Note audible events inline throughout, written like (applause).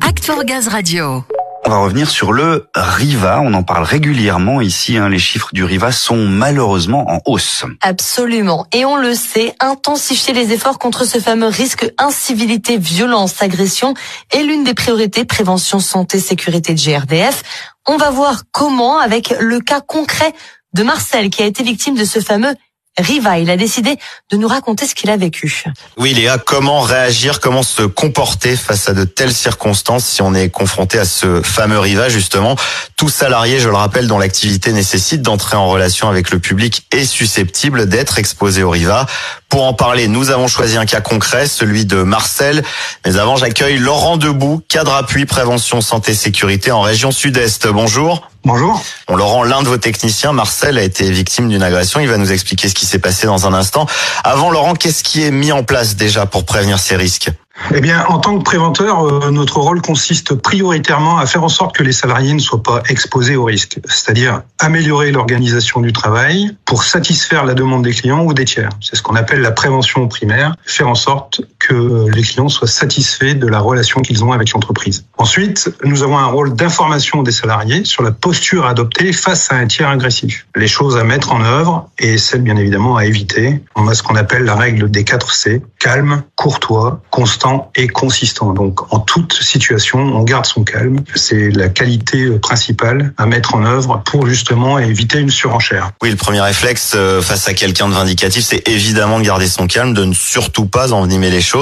Act for Gaz Radio. On va revenir sur le Riva. On en parle régulièrement ici. Hein. Les chiffres du Riva sont malheureusement en hausse. Absolument. Et on le sait, intensifier les efforts contre ce fameux risque incivilité, violence, agression est l'une des priorités prévention, santé, sécurité de GRDF. On va voir comment avec le cas concret de Marcel qui a été victime de ce fameux Riva. Il a décidé de nous raconter ce qu'il a vécu. Oui, Léa, comment réagir, comment se comporter face à de telles circonstances si on est confronté à ce fameux Riva, justement? Tout salarié, je le rappelle, dont l'activité nécessite d'entrer en relation avec le public est susceptible d'être exposé au Riva. Pour en parler, nous avons choisi un cas concret, celui de Marcel. Mais avant, j'accueille Laurent Debout, cadre appui prévention santé sécurité en région sud-est. Bonjour. Bonjour. On Laurent, l'un de vos techniciens, Marcel, a été victime d'une agression. Il va nous expliquer ce qui s'est passé dans un instant. Avant, Laurent, qu'est-ce qui est mis en place déjà pour prévenir ces risques? Eh bien, en tant que préventeur, euh, notre rôle consiste prioritairement à faire en sorte que les salariés ne soient pas exposés au risque, c'est-à-dire améliorer l'organisation du travail pour satisfaire la demande des clients ou des tiers. C'est ce qu'on appelle la prévention primaire, faire en sorte que les clients soient satisfaits de la relation qu'ils ont avec l'entreprise. Ensuite, nous avons un rôle d'information des salariés sur la posture adoptée face à un tiers agressif, les choses à mettre en œuvre et celles bien évidemment à éviter. On a ce qu'on appelle la règle des 4 C, calme, courtois, constant et consistant. Donc en toute situation, on garde son calme. C'est la qualité principale à mettre en œuvre pour justement éviter une surenchère. Oui, le premier réflexe euh, face à quelqu'un de vindicatif, c'est évidemment de garder son calme, de ne surtout pas envenimer les choses.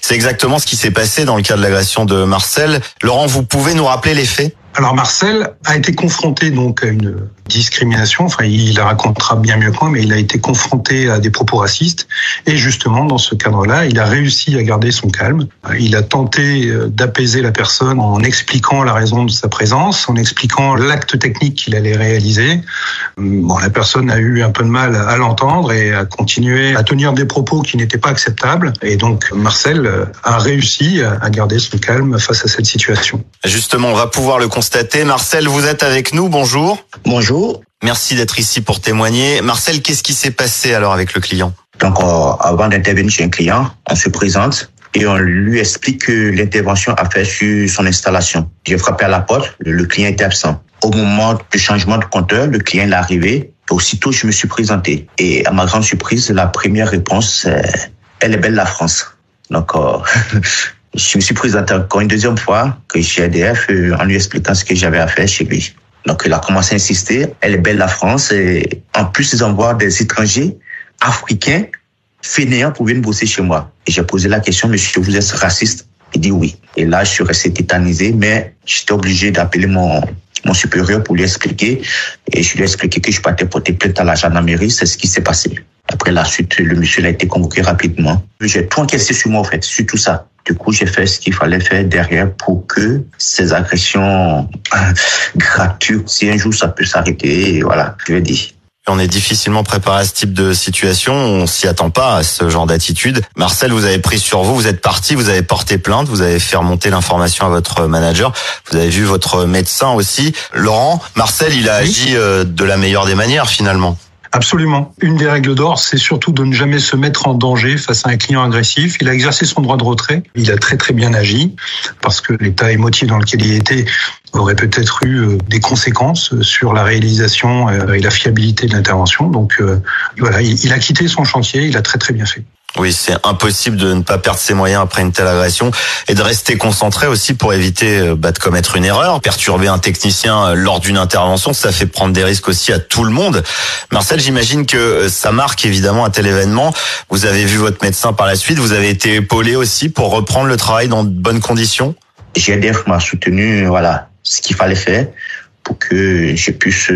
C'est exactement ce qui s'est passé dans le cas de l'agression de Marcel. Laurent, vous pouvez nous rappeler les faits? Alors Marcel a été confronté donc à une discrimination. Enfin, il la racontera bien mieux que moi, mais il a été confronté à des propos racistes. Et justement, dans ce cadre-là, il a réussi à garder son calme. Il a tenté euh, d'apaiser la personne en expliquant la raison de sa présence, en expliquant l'acte technique qu'il allait réaliser. Bon, la personne a eu un peu de mal à l'entendre et a continué à tenir des propos qui n'étaient pas acceptables. Et donc, Marcel euh, a réussi à garder son calme face à cette situation. Justement, on va pouvoir le constater. Marcel, vous êtes avec nous. Bonjour. Bonjour. Merci d'être ici pour témoigner. Marcel, qu'est-ce qui s'est passé alors avec le client? Donc, euh, avant d'intervenir chez un client, on se présente et on lui explique que l'intervention a fait sur son installation. J'ai frappé à la porte, le client était absent. Au moment du changement de compteur, le client est arrivé. Aussitôt, je me suis présenté. Et à ma grande surprise, la première réponse, elle est belle la France. Donc, euh, (laughs) je me suis présenté encore une deuxième fois que chez ADF euh, en lui expliquant ce que j'avais à faire chez lui. Donc, il a commencé à insister. Elle est belle, la France. Et en plus, ils envoient des étrangers africains fainéants pour venir bosser chez moi. Et j'ai posé la question, monsieur, vous êtes raciste? Il dit oui. Et là, je suis resté tétanisé, mais j'étais obligé d'appeler mon, mon supérieur pour lui expliquer. Et je lui ai expliqué que je partais porter plainte à la gendarmerie. C'est ce qui s'est passé. Après la suite, le monsieur a été convoqué rapidement. J'ai tout encaissé sur moi, en fait, sur tout ça. Du coup, j'ai fait ce qu'il fallait faire derrière pour que ces agressions gratuites, si un jour ça peut s'arrêter, voilà, je vais dire. On est difficilement préparé à ce type de situation. On s'y attend pas à ce genre d'attitude. Marcel, vous avez pris sur vous, vous êtes parti, vous avez porté plainte, vous avez fait remonter l'information à votre manager, vous avez vu votre médecin aussi. Laurent, Marcel, il a agi euh, de la meilleure des manières finalement. Absolument. Une des règles d'or, c'est surtout de ne jamais se mettre en danger face à un client agressif. Il a exercé son droit de retrait. Il a très très bien agi parce que l'état émotif dans lequel il était aurait peut-être eu euh, des conséquences sur la réalisation euh, et la fiabilité de l'intervention. Donc euh, voilà, il a quitté son chantier. Il a très très bien fait. Oui, c'est impossible de ne pas perdre ses moyens après une telle agression et de rester concentré aussi pour éviter euh, bah, de commettre une erreur. Perturber un technicien euh, lors d'une intervention, ça fait prendre des risques aussi à tout le monde. Marcel, j'imagine que euh, ça marque évidemment un tel événement. Vous avez vu votre médecin par la suite, vous avez été épaulé aussi pour reprendre le travail dans de bonnes conditions? GDF m'a soutenu, voilà, ce qu'il fallait faire pour que je puisse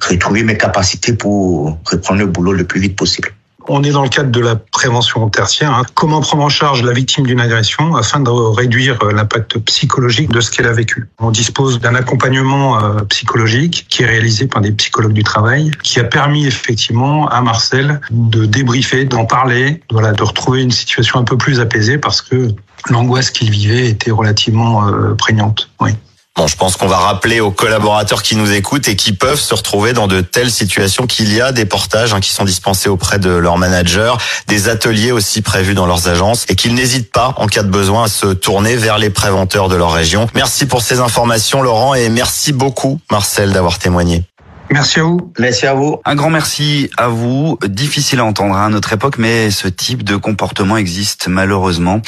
retrouver mes capacités pour reprendre le boulot le plus vite possible. On est dans le cadre de la prévention tertiaire. Hein. Comment prendre en charge la victime d'une agression afin de réduire euh, l'impact psychologique de ce qu'elle a vécu? On dispose d'un accompagnement euh, psychologique qui est réalisé par des psychologues du travail, qui a permis effectivement à Marcel de débriefer, d'en parler, voilà, de retrouver une situation un peu plus apaisée parce que l'angoisse qu'il vivait était relativement euh, prégnante. Oui. Bon, je pense qu'on va rappeler aux collaborateurs qui nous écoutent et qui peuvent se retrouver dans de telles situations qu'il y a des portages hein, qui sont dispensés auprès de leurs managers, des ateliers aussi prévus dans leurs agences et qu'ils n'hésitent pas en cas de besoin à se tourner vers les préventeurs de leur région. Merci pour ces informations Laurent et merci beaucoup Marcel d'avoir témoigné. Merci à vous. Merci à vous. Un grand merci à vous. Difficile à entendre à notre époque, mais ce type de comportement existe malheureusement.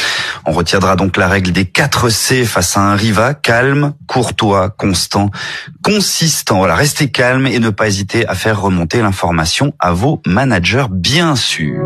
On retiendra donc la règle des 4 C face à un riva, calme, courtois, constant, consistant. Voilà, restez calme et ne pas hésiter à faire remonter l'information à vos managers, bien sûr.